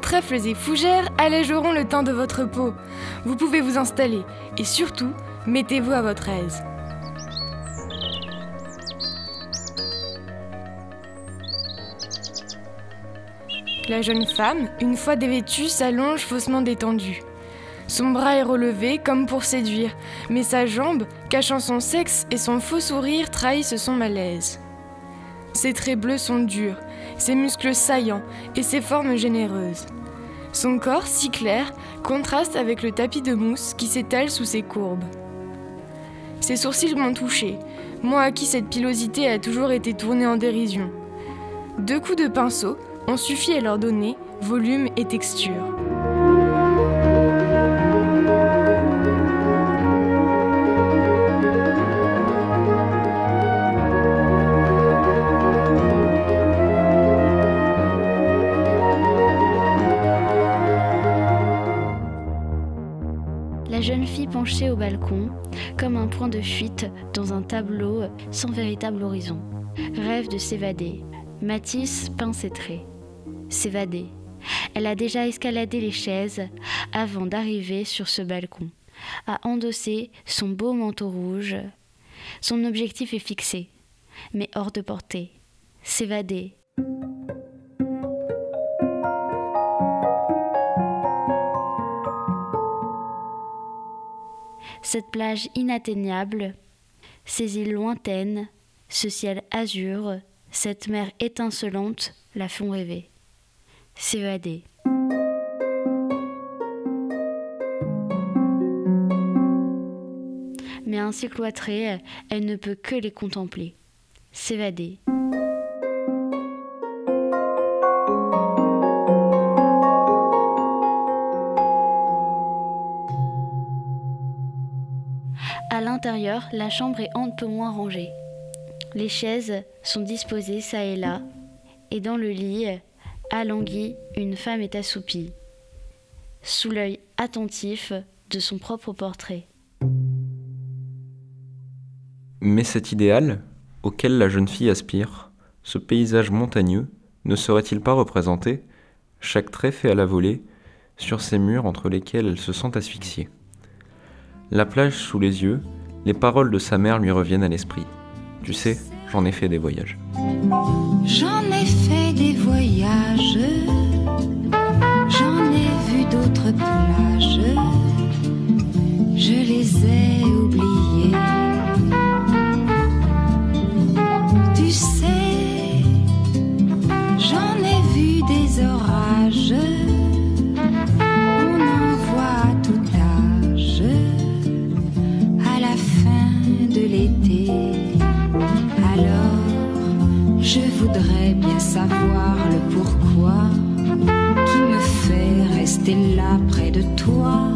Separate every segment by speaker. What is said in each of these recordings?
Speaker 1: Trèfles et fougères allégeront le teint de votre peau. Vous pouvez vous installer et surtout, mettez-vous à votre aise. La jeune femme, une fois dévêtue, s'allonge faussement détendue. Son bras est relevé comme pour séduire, mais sa jambe, cachant son sexe et son faux sourire, trahissent son malaise. Ses traits bleus sont durs, ses muscles saillants et ses formes généreuses. Son corps, si clair, contraste avec le tapis de mousse qui s'étale sous ses courbes. Ses sourcils m'ont touché, moi à qui cette pilosité a toujours été tournée en dérision. Deux coups de pinceau ont suffi à leur donner volume et texture.
Speaker 2: Au balcon, comme un point de fuite dans un tableau sans véritable horizon. Rêve de s'évader. Matisse peint ses traits. S'évader. Elle a déjà escaladé les chaises avant d'arriver sur ce balcon, a endossé son beau manteau rouge. Son objectif est fixé, mais hors de portée. S'évader, cette plage inatteignable, ces îles lointaines, ce ciel azur, cette mer étincelante la font rêver. S'évader. Mais ainsi cloîtrée, elle ne peut que les contempler. S'évader. L'intérieur, la chambre est un peu moins rangée. Les chaises sont disposées çà et là, et dans le lit, alanguie, une femme est assoupie, sous l'œil attentif de son propre portrait.
Speaker 3: Mais cet idéal, auquel la jeune fille aspire, ce paysage montagneux, ne serait-il pas représenté, chaque trait fait à la volée, sur ces murs entre lesquels elle se sent asphyxiée? La plage sous les yeux, les paroles de sa mère lui reviennent à l'esprit. Tu sais, j'en ai fait des voyages.
Speaker 4: J'en ai fait des voyages, près de toi,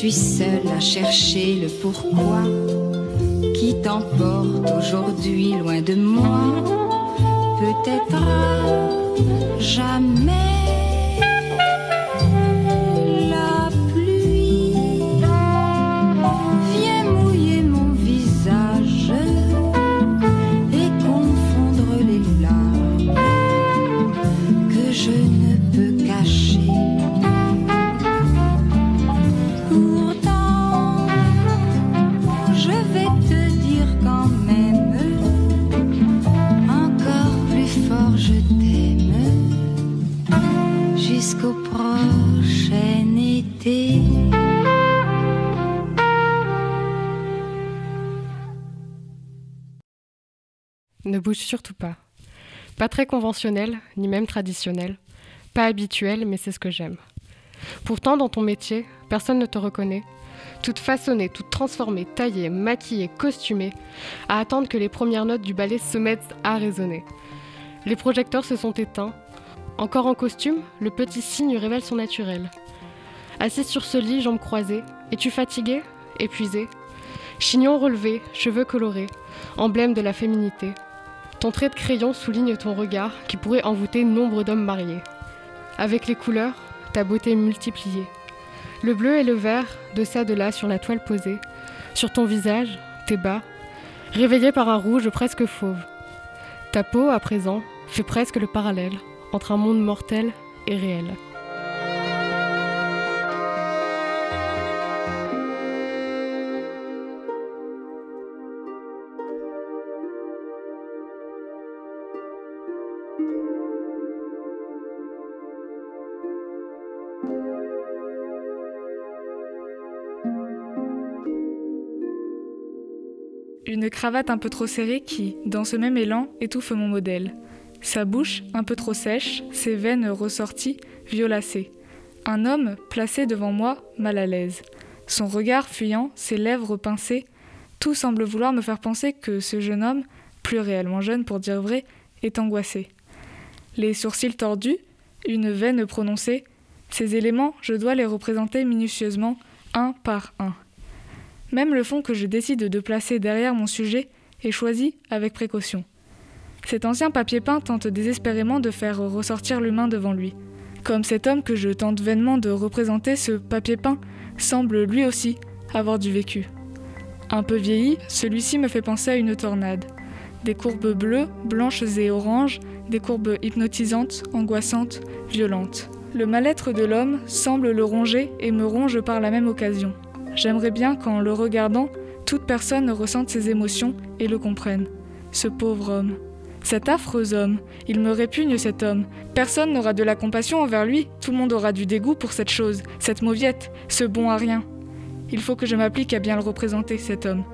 Speaker 4: suis seule à chercher le pourquoi qui t'emporte aujourd'hui loin de moi. Peut-être jamais Ne
Speaker 5: bouge surtout pas. Pas très conventionnel, ni même traditionnel. Pas habituel, mais c'est ce que j'aime. Pourtant, dans ton métier, personne ne te reconnaît. Toute façonnée, toute transformée, taillée, maquillée, costumée, à attendre que les premières notes du ballet se mettent à résonner. Les projecteurs se sont éteints. Encore en costume, le petit signe révèle son naturel. Assise sur ce lit, jambes croisées, es-tu fatiguée Épuisée Chignon relevé, cheveux colorés, emblème de la féminité. Ton trait de crayon souligne ton regard qui pourrait envoûter nombre d'hommes mariés. Avec les couleurs, ta beauté multipliée. Le bleu et le vert, de ça de là sur la toile posée, sur ton visage, tes bas, réveillés par un rouge presque fauve. Ta peau, à présent, fait presque le parallèle entre un monde mortel et réel.
Speaker 6: Une cravate un peu trop serrée qui, dans ce même élan, étouffe mon modèle. Sa bouche, un peu trop sèche, ses veines ressorties, violacées. Un homme, placé devant moi, mal à l'aise. Son regard fuyant, ses lèvres pincées, tout semble vouloir me faire penser que ce jeune homme, plus réellement jeune pour dire vrai, est angoissé. Les sourcils tordus, une veine prononcée, ces éléments, je dois les représenter minutieusement, un par un. Même le fond que je décide de placer derrière mon sujet est choisi avec précaution. Cet ancien papier peint tente désespérément de faire ressortir l'humain devant lui. Comme cet homme que je tente vainement de représenter, ce papier peint semble lui aussi avoir du vécu. Un peu vieilli, celui-ci me fait penser à une tornade. Des courbes bleues, blanches et oranges, des courbes hypnotisantes, angoissantes, violentes. Le mal-être de l'homme semble le ronger et me ronge par la même occasion. J'aimerais bien qu'en le regardant, toute personne ressente ses émotions et le comprenne. Ce pauvre homme. Cet affreux homme. Il me répugne cet homme. Personne n'aura de la compassion envers lui. Tout le monde aura du dégoût pour cette chose, cette mauviette, ce bon à rien. Il faut que je m'applique à bien le représenter, cet homme.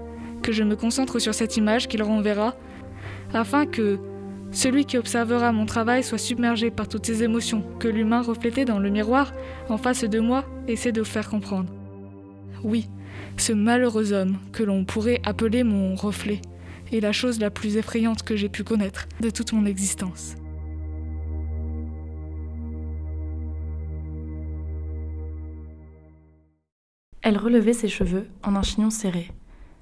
Speaker 6: Que je me concentre sur cette image qu'il renverra, afin que celui qui observera mon travail soit submergé par toutes ces émotions que l'humain reflété dans le miroir en face de moi essaie de faire comprendre. Oui, ce malheureux homme que l'on pourrait appeler mon reflet est la chose la plus effrayante que j'ai pu connaître de toute mon existence.
Speaker 7: Elle relevait ses cheveux en un chignon serré.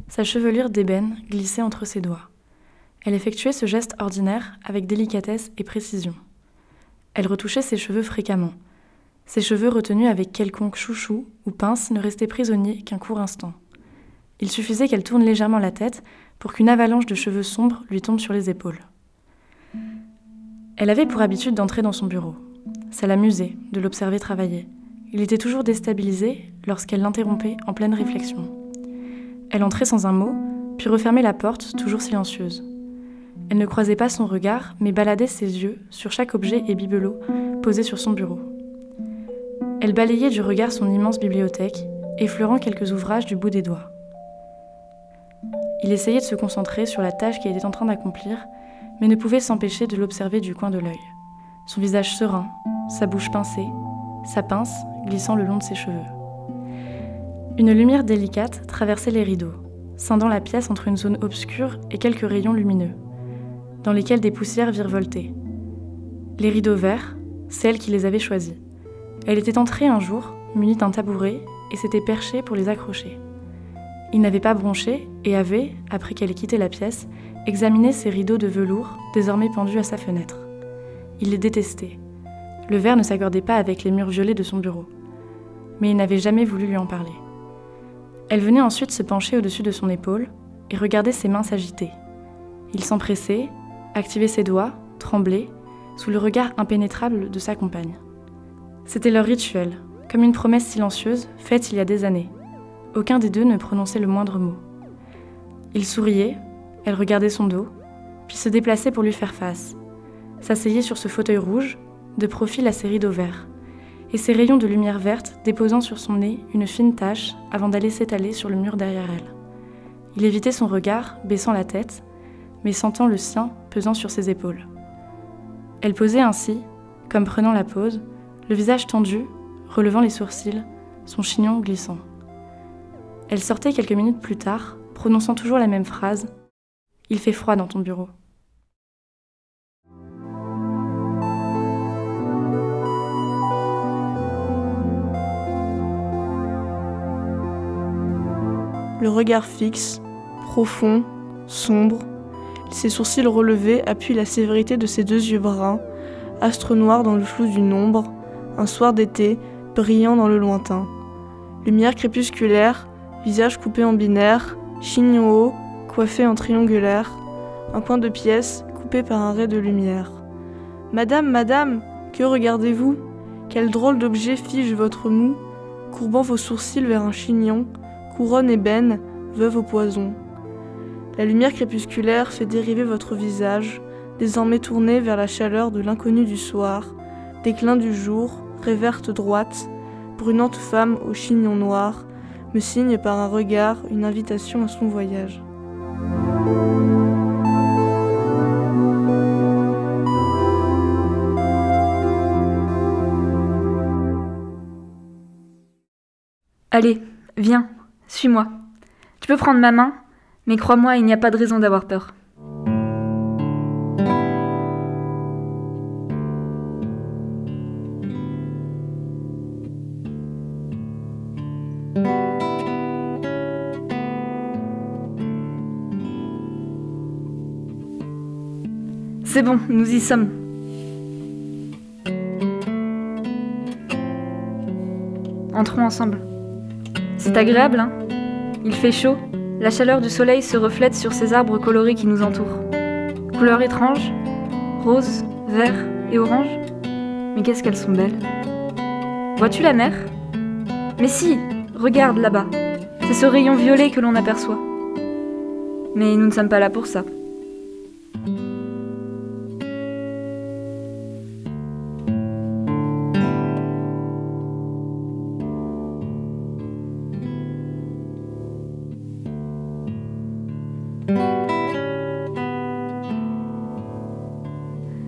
Speaker 7: Sa chevelure d'ébène glissait entre ses doigts. Elle effectuait ce geste ordinaire avec délicatesse et précision. Elle retouchait ses cheveux fréquemment. Ses cheveux retenus avec quelconque chouchou ou pince ne restaient prisonniers qu'un court instant. Il suffisait qu'elle tourne légèrement la tête pour qu'une avalanche de cheveux sombres lui tombe sur les épaules. Elle avait pour habitude d'entrer dans son bureau. Ça l'amusait de l'observer travailler. Il était toujours déstabilisé lorsqu'elle l'interrompait en pleine réflexion. Elle entrait sans un mot, puis refermait la porte, toujours silencieuse. Elle ne croisait pas son regard, mais baladait ses yeux sur chaque objet et bibelot posé sur son bureau. Elle balayait du regard son immense bibliothèque, effleurant quelques ouvrages du bout des doigts. Il essayait de se concentrer sur la tâche qu'il était en train d'accomplir, mais ne pouvait s'empêcher de l'observer du coin de l'œil. Son visage serein, sa bouche pincée, sa pince glissant le long de ses cheveux. Une lumière délicate traversait les rideaux, scindant la pièce entre une zone obscure et quelques rayons lumineux, dans lesquels des poussières virevoltaient. Les rideaux verts, c'est elle qui les avait choisis. Elle était entrée un jour, munie d'un tabouret, et s'était perchée pour les accrocher. Il n'avait pas bronché et avait, après qu'elle ait quitté la pièce, examiné ses rideaux de velours, désormais pendus à sa fenêtre. Il les détestait. Le verre ne s'accordait pas avec les murs violets de son bureau. Mais il n'avait jamais voulu lui en parler. Elle venait ensuite se pencher au-dessus de son épaule et regarder ses mains s'agiter. Il s'empressait, activait ses doigts, tremblait, sous le regard impénétrable de sa compagne. C'était leur rituel, comme une promesse silencieuse faite il y a des années. Aucun des deux ne prononçait le moindre mot. Il souriait, elle regardait son dos, puis se déplaçait pour lui faire face. S'asseyait sur ce fauteuil rouge, de profil à ses rideaux verts, et ses rayons de lumière verte déposant sur son nez une fine tache avant d'aller s'étaler sur le mur derrière elle. Il évitait son regard, baissant la tête, mais sentant le sien pesant sur ses épaules. Elle posait ainsi, comme prenant la pose, le visage tendu, relevant les sourcils, son chignon glissant. Elle sortait quelques minutes plus tard, prononçant toujours la même phrase Il fait froid dans ton bureau.
Speaker 8: Le regard fixe, profond, sombre, ses sourcils relevés appuient la sévérité de ses deux yeux bruns, astre noir dans le flou du nombre, un soir d'été, brillant dans le lointain. Lumière crépusculaire, visage coupé en binaire, chignon haut, coiffé en triangulaire, un coin de pièce coupé par un ray de lumière. Madame, madame, que regardez-vous? Quel drôle d'objet fige votre mou, courbant vos sourcils vers un chignon, couronne ébène, veuve au poison. La lumière crépusculaire fait dériver votre visage, désormais tourné vers la chaleur de l'inconnu du soir, déclin du jour, réverte droite, brunante femme au chignon noir, me signe par un regard une invitation à son voyage.
Speaker 9: Allez, viens, suis-moi. Tu peux prendre ma main, mais crois-moi, il n'y a pas de raison d'avoir peur. C'est bon, nous y sommes. Entrons ensemble. C'est agréable, hein Il fait chaud, la chaleur du soleil se reflète sur ces arbres colorés qui nous entourent. Couleurs étranges, rose, vert et orange. Mais qu'est-ce qu'elles sont belles. Vois-tu la mer? Mais si, regarde là-bas. C'est ce rayon violet que l'on aperçoit. Mais nous ne sommes pas là pour ça.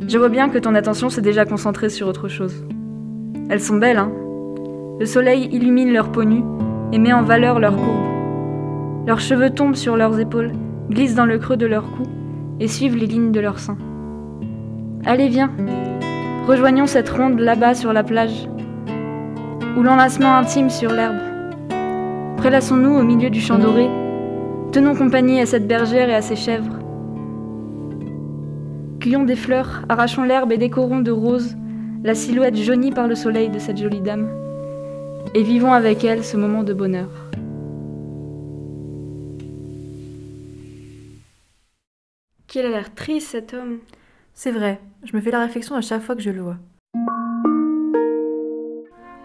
Speaker 9: Je vois bien que ton attention s'est déjà concentrée sur autre chose. Elles sont belles, hein Le soleil illumine leur peau nue et met en valeur leurs courbes. Leurs cheveux tombent sur leurs épaules, glissent dans le creux de leur cou et suivent les lignes de leurs seins. Allez, viens. Rejoignons cette ronde là-bas sur la plage, ou l'enlacement intime sur l'herbe. Prélassons-nous au milieu du champ doré. Tenons compagnie à cette bergère et à ses chèvres. Cueillons des fleurs, arrachons l'herbe et décorons de roses la silhouette jaunie par le soleil de cette jolie dame. Et vivons avec elle ce moment de bonheur.
Speaker 10: Qu'il a l'air triste cet homme.
Speaker 7: C'est vrai, je me fais la réflexion à chaque fois que je le vois.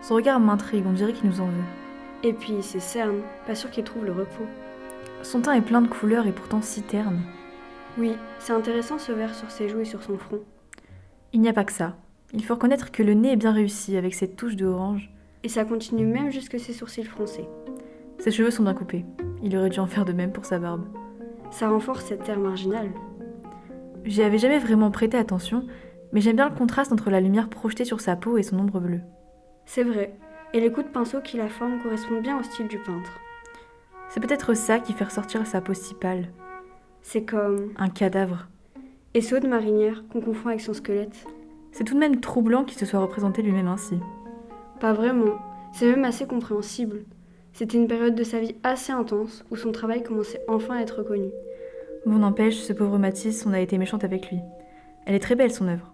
Speaker 7: Son regard m'intrigue, on dirait qu'il nous en veut.
Speaker 10: Et puis il cernes, pas sûr qu'il trouve le repos.
Speaker 7: Son teint est plein de couleurs et pourtant si terne.
Speaker 10: Oui, c'est intéressant ce vert sur ses joues et sur son front.
Speaker 7: Il n'y a pas que ça. Il faut reconnaître que le nez est bien réussi avec cette touche de orange.
Speaker 10: Et ça continue même jusque ses sourcils froncés.
Speaker 7: Ses cheveux sont bien coupés. Il aurait dû en faire de même pour sa barbe.
Speaker 10: Ça renforce cette terre marginale.
Speaker 7: J'y avais jamais vraiment prêté attention, mais j'aime bien le contraste entre la lumière projetée sur sa peau et son ombre bleue.
Speaker 10: C'est vrai, et les coups de pinceau qui la forment correspondent bien au style du peintre.
Speaker 7: C'est peut-être ça qui fait ressortir sa peau si pâle.
Speaker 10: C'est comme.
Speaker 7: Un cadavre.
Speaker 10: Et saut de marinière qu'on confond avec son squelette.
Speaker 7: C'est tout de même troublant qu'il se soit représenté lui-même ainsi.
Speaker 10: Pas vraiment. C'est même assez compréhensible. C'était une période de sa vie assez intense où son travail commençait enfin à être reconnu.
Speaker 7: Bon, n'empêche, ce pauvre Matisse, on a été méchante avec lui. Elle est très belle, son œuvre.